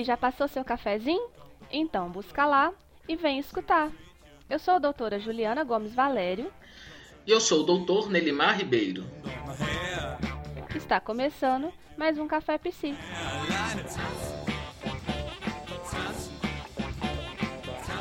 Aí, já passou seu cafezinho? Então busca lá e vem escutar. Eu sou a doutora Juliana Gomes Valério. E eu sou o doutor Nelimar Ribeiro. Está começando mais um Café Psi.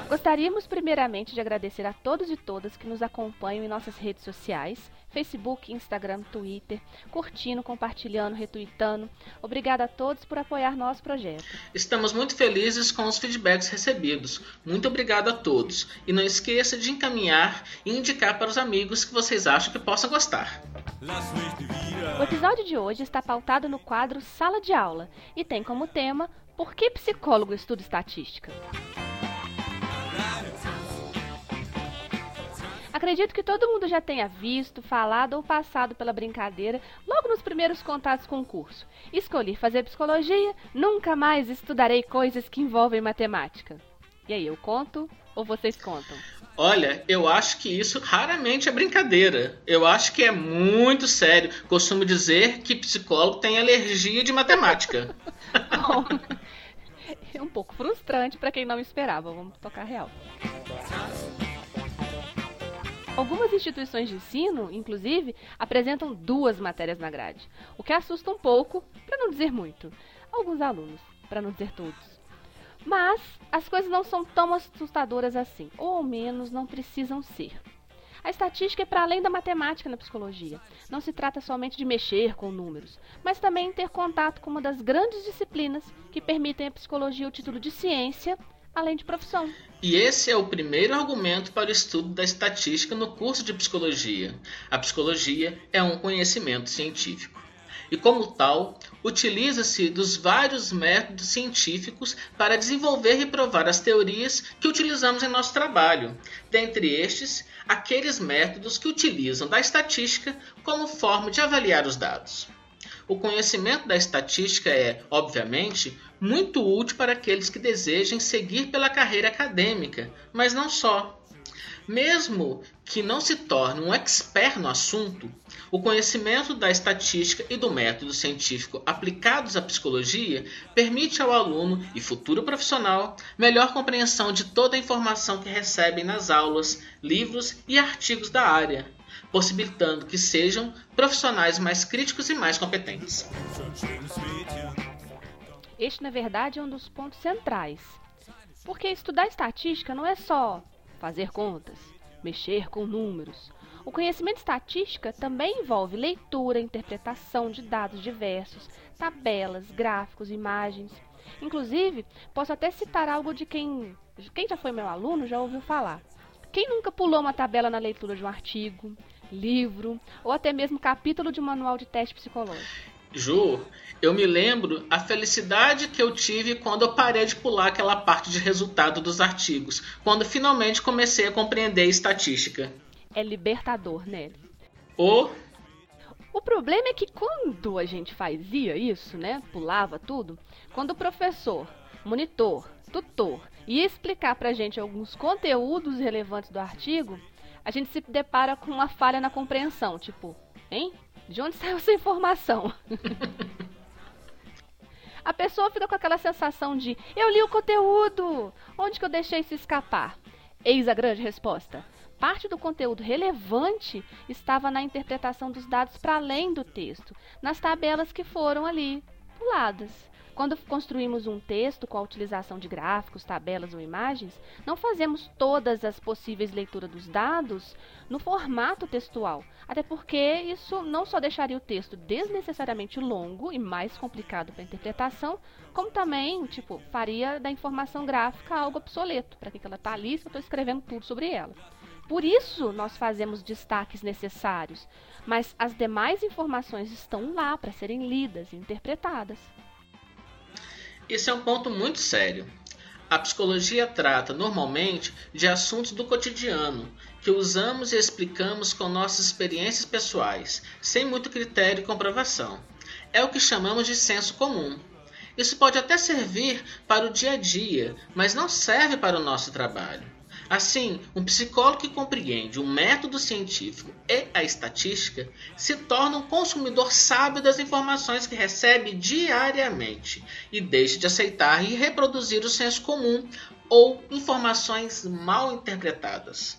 Gostaríamos primeiramente de agradecer a todos e todas que nos acompanham em nossas redes sociais, Facebook, Instagram, Twitter, curtindo, compartilhando, retweetando. Obrigada a todos por apoiar nosso projeto. Estamos muito felizes com os feedbacks recebidos. Muito obrigado a todos. E não esqueça de encaminhar e indicar para os amigos que vocês acham que possam gostar. O episódio de hoje está pautado no quadro Sala de Aula e tem como tema Por que psicólogo estuda estatística? Acredito que todo mundo já tenha visto, falado ou passado pela brincadeira logo nos primeiros contatos com o curso. Escolhi fazer psicologia, nunca mais estudarei coisas que envolvem matemática. E aí, eu conto ou vocês contam? Olha, eu acho que isso raramente é brincadeira. Eu acho que é muito sério. Costumo dizer que psicólogo tem alergia de matemática. Bom, é um pouco frustrante para quem não esperava. Vamos tocar real. Algumas instituições de ensino, inclusive, apresentam duas matérias na grade, o que assusta um pouco, para não dizer muito, alguns alunos, para não dizer todos. Mas as coisas não são tão assustadoras assim, ou ao menos não precisam ser. A estatística é para além da matemática na psicologia. Não se trata somente de mexer com números, mas também ter contato com uma das grandes disciplinas que permitem à psicologia o título de ciência além de profissão. E esse é o primeiro argumento para o estudo da estatística no curso de psicologia. A psicologia é um conhecimento científico. E, como tal, utiliza-se dos vários métodos científicos para desenvolver e provar as teorias que utilizamos em nosso trabalho. Dentre estes, aqueles métodos que utilizam da estatística como forma de avaliar os dados. O conhecimento da estatística é, obviamente, muito útil para aqueles que desejem seguir pela carreira acadêmica, mas não só. Mesmo que não se torne um expert no assunto, o conhecimento da estatística e do método científico aplicados à psicologia permite ao aluno e futuro profissional melhor compreensão de toda a informação que recebem nas aulas, livros e artigos da área, possibilitando que sejam profissionais mais críticos e mais competentes. Este, na verdade, é um dos pontos centrais. Porque estudar estatística não é só fazer contas, mexer com números. O conhecimento de estatística também envolve leitura, interpretação de dados diversos, tabelas, gráficos, imagens. Inclusive, posso até citar algo de quem, quem já foi meu aluno já ouviu falar. Quem nunca pulou uma tabela na leitura de um artigo, livro ou até mesmo capítulo de um manual de teste psicológico? Ju, eu me lembro a felicidade que eu tive quando eu parei de pular aquela parte de resultado dos artigos, quando finalmente comecei a compreender a estatística. É libertador, né? O o problema é que quando a gente fazia isso, né, pulava tudo, quando o professor, monitor, tutor ia explicar pra gente alguns conteúdos relevantes do artigo, a gente se depara com uma falha na compreensão, tipo, hein? De onde saiu essa informação? a pessoa fica com aquela sensação de eu li o conteúdo, onde que eu deixei isso escapar? Eis a grande resposta. Parte do conteúdo relevante estava na interpretação dos dados para além do texto, nas tabelas que foram ali puladas. Quando construímos um texto com a utilização de gráficos, tabelas ou imagens, não fazemos todas as possíveis leituras dos dados no formato textual, até porque isso não só deixaria o texto desnecessariamente longo e mais complicado para interpretação, como também, tipo, faria da informação gráfica algo obsoleto. Para que ela está ali se eu estou escrevendo tudo sobre ela? Por isso nós fazemos destaques necessários, mas as demais informações estão lá para serem lidas e interpretadas. Esse é um ponto muito sério. A psicologia trata normalmente de assuntos do cotidiano, que usamos e explicamos com nossas experiências pessoais, sem muito critério e comprovação. É o que chamamos de senso comum. Isso pode até servir para o dia a dia, mas não serve para o nosso trabalho. Assim, um psicólogo que compreende o método científico e a estatística se torna um consumidor sábio das informações que recebe diariamente e deixa de aceitar e reproduzir o senso comum ou informações mal interpretadas.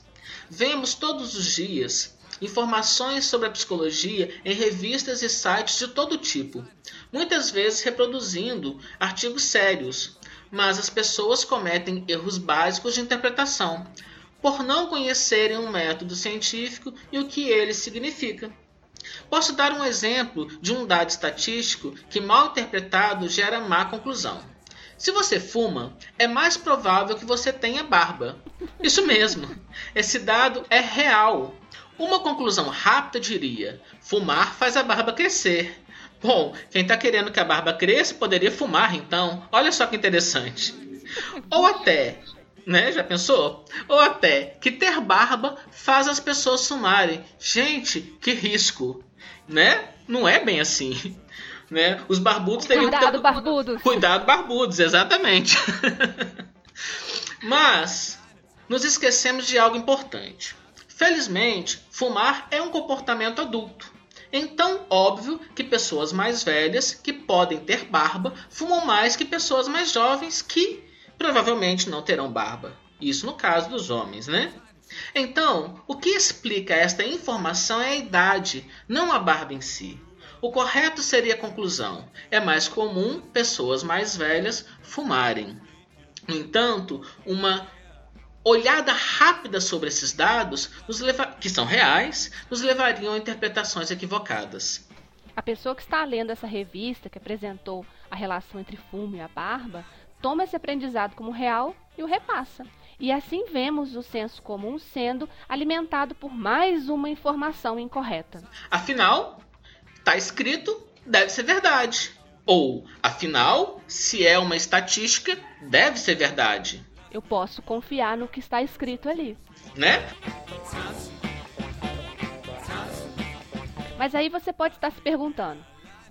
Vemos todos os dias informações sobre a psicologia em revistas e sites de todo tipo, muitas vezes reproduzindo artigos sérios, mas as pessoas cometem erros básicos de interpretação, por não conhecerem um método científico e o que ele significa. Posso dar um exemplo de um dado estatístico que, mal interpretado, gera má conclusão. Se você fuma, é mais provável que você tenha barba. Isso mesmo. Esse dado é real. Uma conclusão rápida diria: fumar faz a barba crescer. Bom, quem está querendo que a barba cresça poderia fumar, então. Olha só que interessante. Ou até, né? Já pensou? Ou até que ter barba faz as pessoas fumarem. Gente, que risco, né? Não é bem assim. Né? Os barbudos teriam Cuidado, ter... barbudos. Cuidado, barbudos, exatamente. Mas nos esquecemos de algo importante. Felizmente, fumar é um comportamento adulto. Então, óbvio que pessoas mais velhas, que podem ter barba, fumam mais que pessoas mais jovens que provavelmente não terão barba. Isso no caso dos homens, né? Então, o que explica esta informação é a idade, não a barba em si. O correto seria a conclusão: é mais comum pessoas mais velhas fumarem. No entanto, uma olhada rápida sobre esses dados, leva... que são reais, nos levariam a interpretações equivocadas. A pessoa que está lendo essa revista que apresentou a relação entre fumo e a barba toma esse aprendizado como real e o repassa. E assim vemos o senso comum sendo alimentado por mais uma informação incorreta. Afinal, está escrito, deve ser verdade. Ou, afinal, se é uma estatística, deve ser verdade eu posso confiar no que está escrito ali. Né? Mas aí você pode estar se perguntando: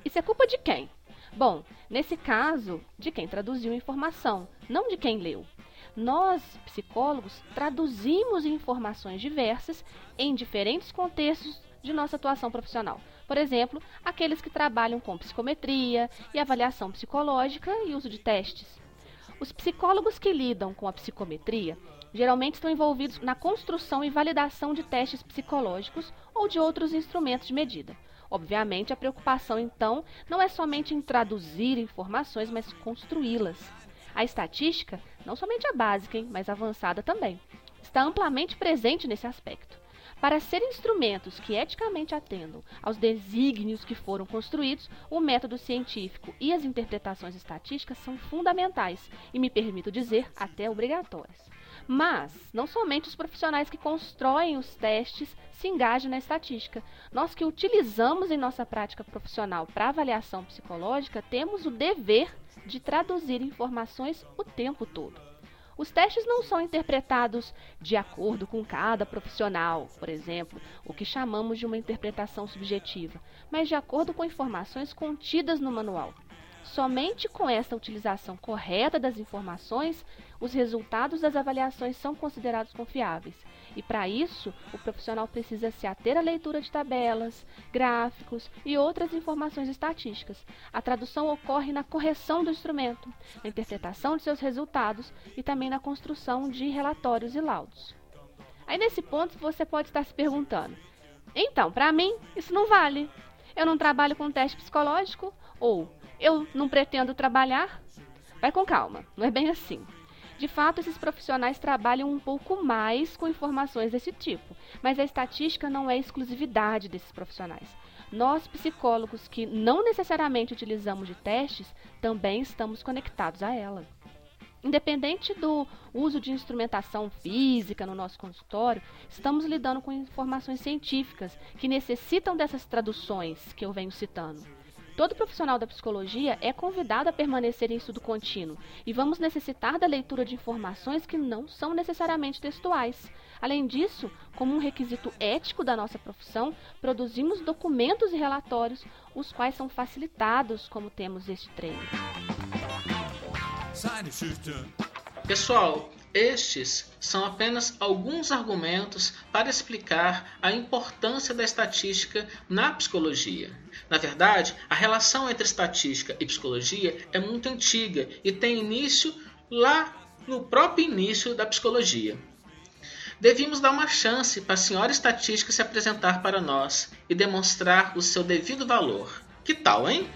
isso é culpa de quem? Bom, nesse caso, de quem traduziu a informação, não de quem leu. Nós, psicólogos, traduzimos informações diversas em diferentes contextos de nossa atuação profissional. Por exemplo, aqueles que trabalham com psicometria e avaliação psicológica e uso de testes. Os psicólogos que lidam com a psicometria geralmente estão envolvidos na construção e validação de testes psicológicos ou de outros instrumentos de medida. Obviamente, a preocupação então não é somente em traduzir informações, mas construí-las. A estatística, não somente a básica, hein, mas avançada também, está amplamente presente nesse aspecto. Para serem instrumentos que eticamente atendam aos desígnios que foram construídos, o método científico e as interpretações estatísticas são fundamentais e, me permito dizer, até obrigatórias. Mas não somente os profissionais que constroem os testes se engajam na estatística. Nós que utilizamos em nossa prática profissional para avaliação psicológica temos o dever de traduzir informações o tempo todo. Os testes não são interpretados de acordo com cada profissional, por exemplo, o que chamamos de uma interpretação subjetiva, mas de acordo com informações contidas no manual. Somente com esta utilização correta das informações, os resultados das avaliações são considerados confiáveis. E para isso, o profissional precisa se ater à leitura de tabelas, gráficos e outras informações estatísticas. A tradução ocorre na correção do instrumento, na interpretação de seus resultados e também na construção de relatórios e laudos. Aí nesse ponto você pode estar se perguntando: então, para mim, isso não vale. Eu não trabalho com teste psicológico ou eu não pretendo trabalhar? Vai com calma, não é bem assim. De fato, esses profissionais trabalham um pouco mais com informações desse tipo, mas a estatística não é exclusividade desses profissionais. Nós, psicólogos que não necessariamente utilizamos de testes, também estamos conectados a ela. Independente do uso de instrumentação física no nosso consultório, estamos lidando com informações científicas que necessitam dessas traduções que eu venho citando. Todo profissional da psicologia é convidado a permanecer em estudo contínuo e vamos necessitar da leitura de informações que não são necessariamente textuais. Além disso, como um requisito ético da nossa profissão, produzimos documentos e relatórios, os quais são facilitados como temos este treino. Pessoal, Estes são apenas alguns argumentos para explicar a importância da estatística na psicologia. Na verdade, a relação entre estatística e psicologia é muito antiga e tem início lá no próprio início da psicologia. Devíamos dar uma chance para a senhora estatística se apresentar para nós e demonstrar o seu devido valor. Que tal, hein?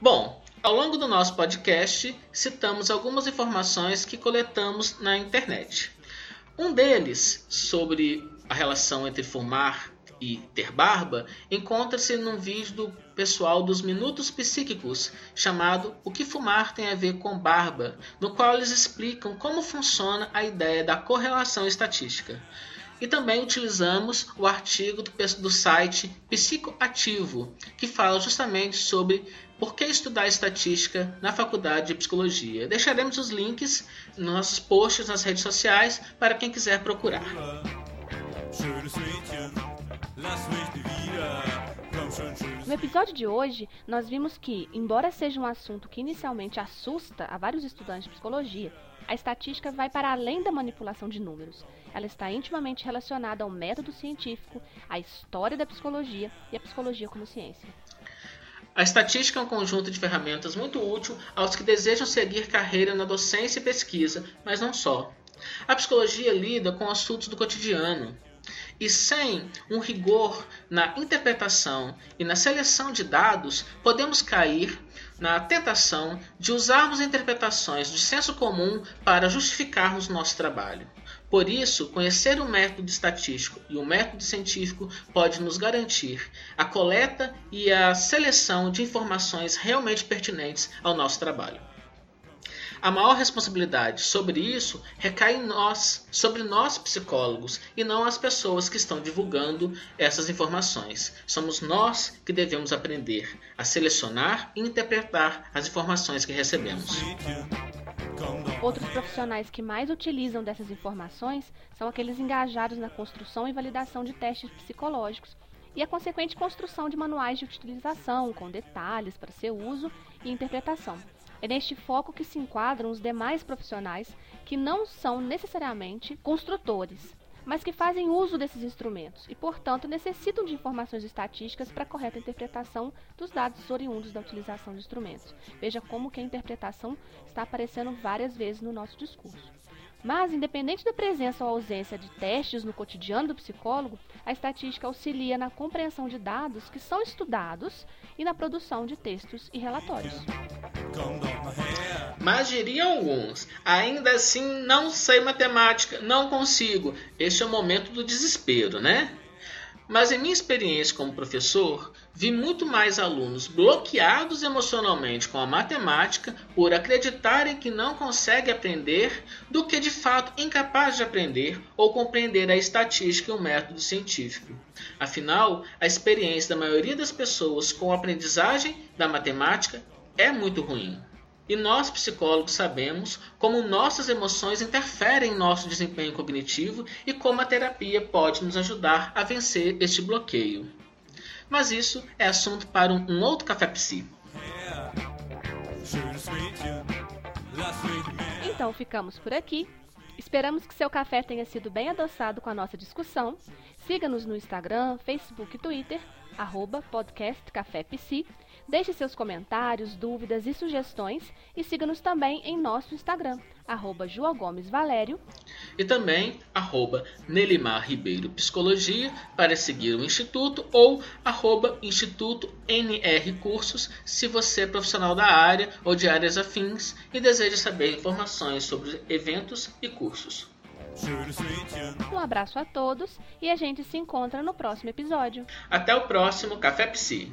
Bom, ao longo do nosso podcast, citamos algumas informações que coletamos na internet. Um deles, sobre a relação entre fumar e ter barba, encontra-se num vídeo do pessoal dos Minutos Psíquicos, chamado O que fumar tem a ver com barba, no qual eles explicam como funciona a ideia da correlação estatística. E também utilizamos o artigo do, do site Psicoativo, que fala justamente sobre por que estudar estatística na faculdade de psicologia. Deixaremos os links nos nossos posts nas redes sociais para quem quiser procurar. No episódio de hoje, nós vimos que, embora seja um assunto que inicialmente assusta a vários estudantes de psicologia, a estatística vai para além da manipulação de números. Ela está intimamente relacionada ao método científico, à história da psicologia e à psicologia como ciência. A estatística é um conjunto de ferramentas muito útil aos que desejam seguir carreira na docência e pesquisa, mas não só. A psicologia lida com assuntos do cotidiano, e sem um rigor na interpretação e na seleção de dados, podemos cair na tentação de usarmos interpretações de senso comum para justificarmos nosso trabalho. Por isso, conhecer o método estatístico e o método científico pode nos garantir a coleta e a seleção de informações realmente pertinentes ao nosso trabalho. A maior responsabilidade sobre isso recai em nós, sobre nós psicólogos, e não as pessoas que estão divulgando essas informações. Somos nós que devemos aprender a selecionar e interpretar as informações que recebemos. Outros profissionais que mais utilizam dessas informações são aqueles engajados na construção e validação de testes psicológicos e a consequente construção de manuais de utilização com detalhes para seu uso e interpretação. É neste foco que se enquadram os demais profissionais que não são necessariamente construtores, mas que fazem uso desses instrumentos e, portanto, necessitam de informações estatísticas para a correta interpretação dos dados oriundos da utilização de instrumentos. Veja como que a interpretação está aparecendo várias vezes no nosso discurso. Mas, independente da presença ou ausência de testes no cotidiano do psicólogo, a estatística auxilia na compreensão de dados que são estudados e na produção de textos e relatórios. Mas diriam alguns, ainda assim não sei matemática, não consigo. Este é o momento do desespero, né? Mas em minha experiência como professor, vi muito mais alunos bloqueados emocionalmente com a matemática por acreditarem que não conseguem aprender do que de fato incapazes de aprender ou compreender a estatística e o método científico. Afinal, a experiência da maioria das pessoas com a aprendizagem da matemática é muito ruim. E nós, psicólogos, sabemos como nossas emoções interferem em nosso desempenho cognitivo e como a terapia pode nos ajudar a vencer este bloqueio. Mas isso é assunto para um, outro Café Psi. Então ficamos por aqui. Esperamos que seu café tenha sido bem adoçado com a nossa discussão. Siga-nos no Instagram, Facebook e Twitter, arroba podcast Café Psi Deixe seus comentários, dúvidas e sugestões e siga-nos também em nosso Instagram, arroba Gomes Valério. E também arroba Nelimar Ribeiro Psicologia para seguir o Instituto ou arroba Instituto NR Cursos se você é profissional da área ou de áreas afins e deseja saber informações sobre eventos e cursos. Um abraço a todos e a gente se encontra no próximo episódio. Até o próximo Café Psi.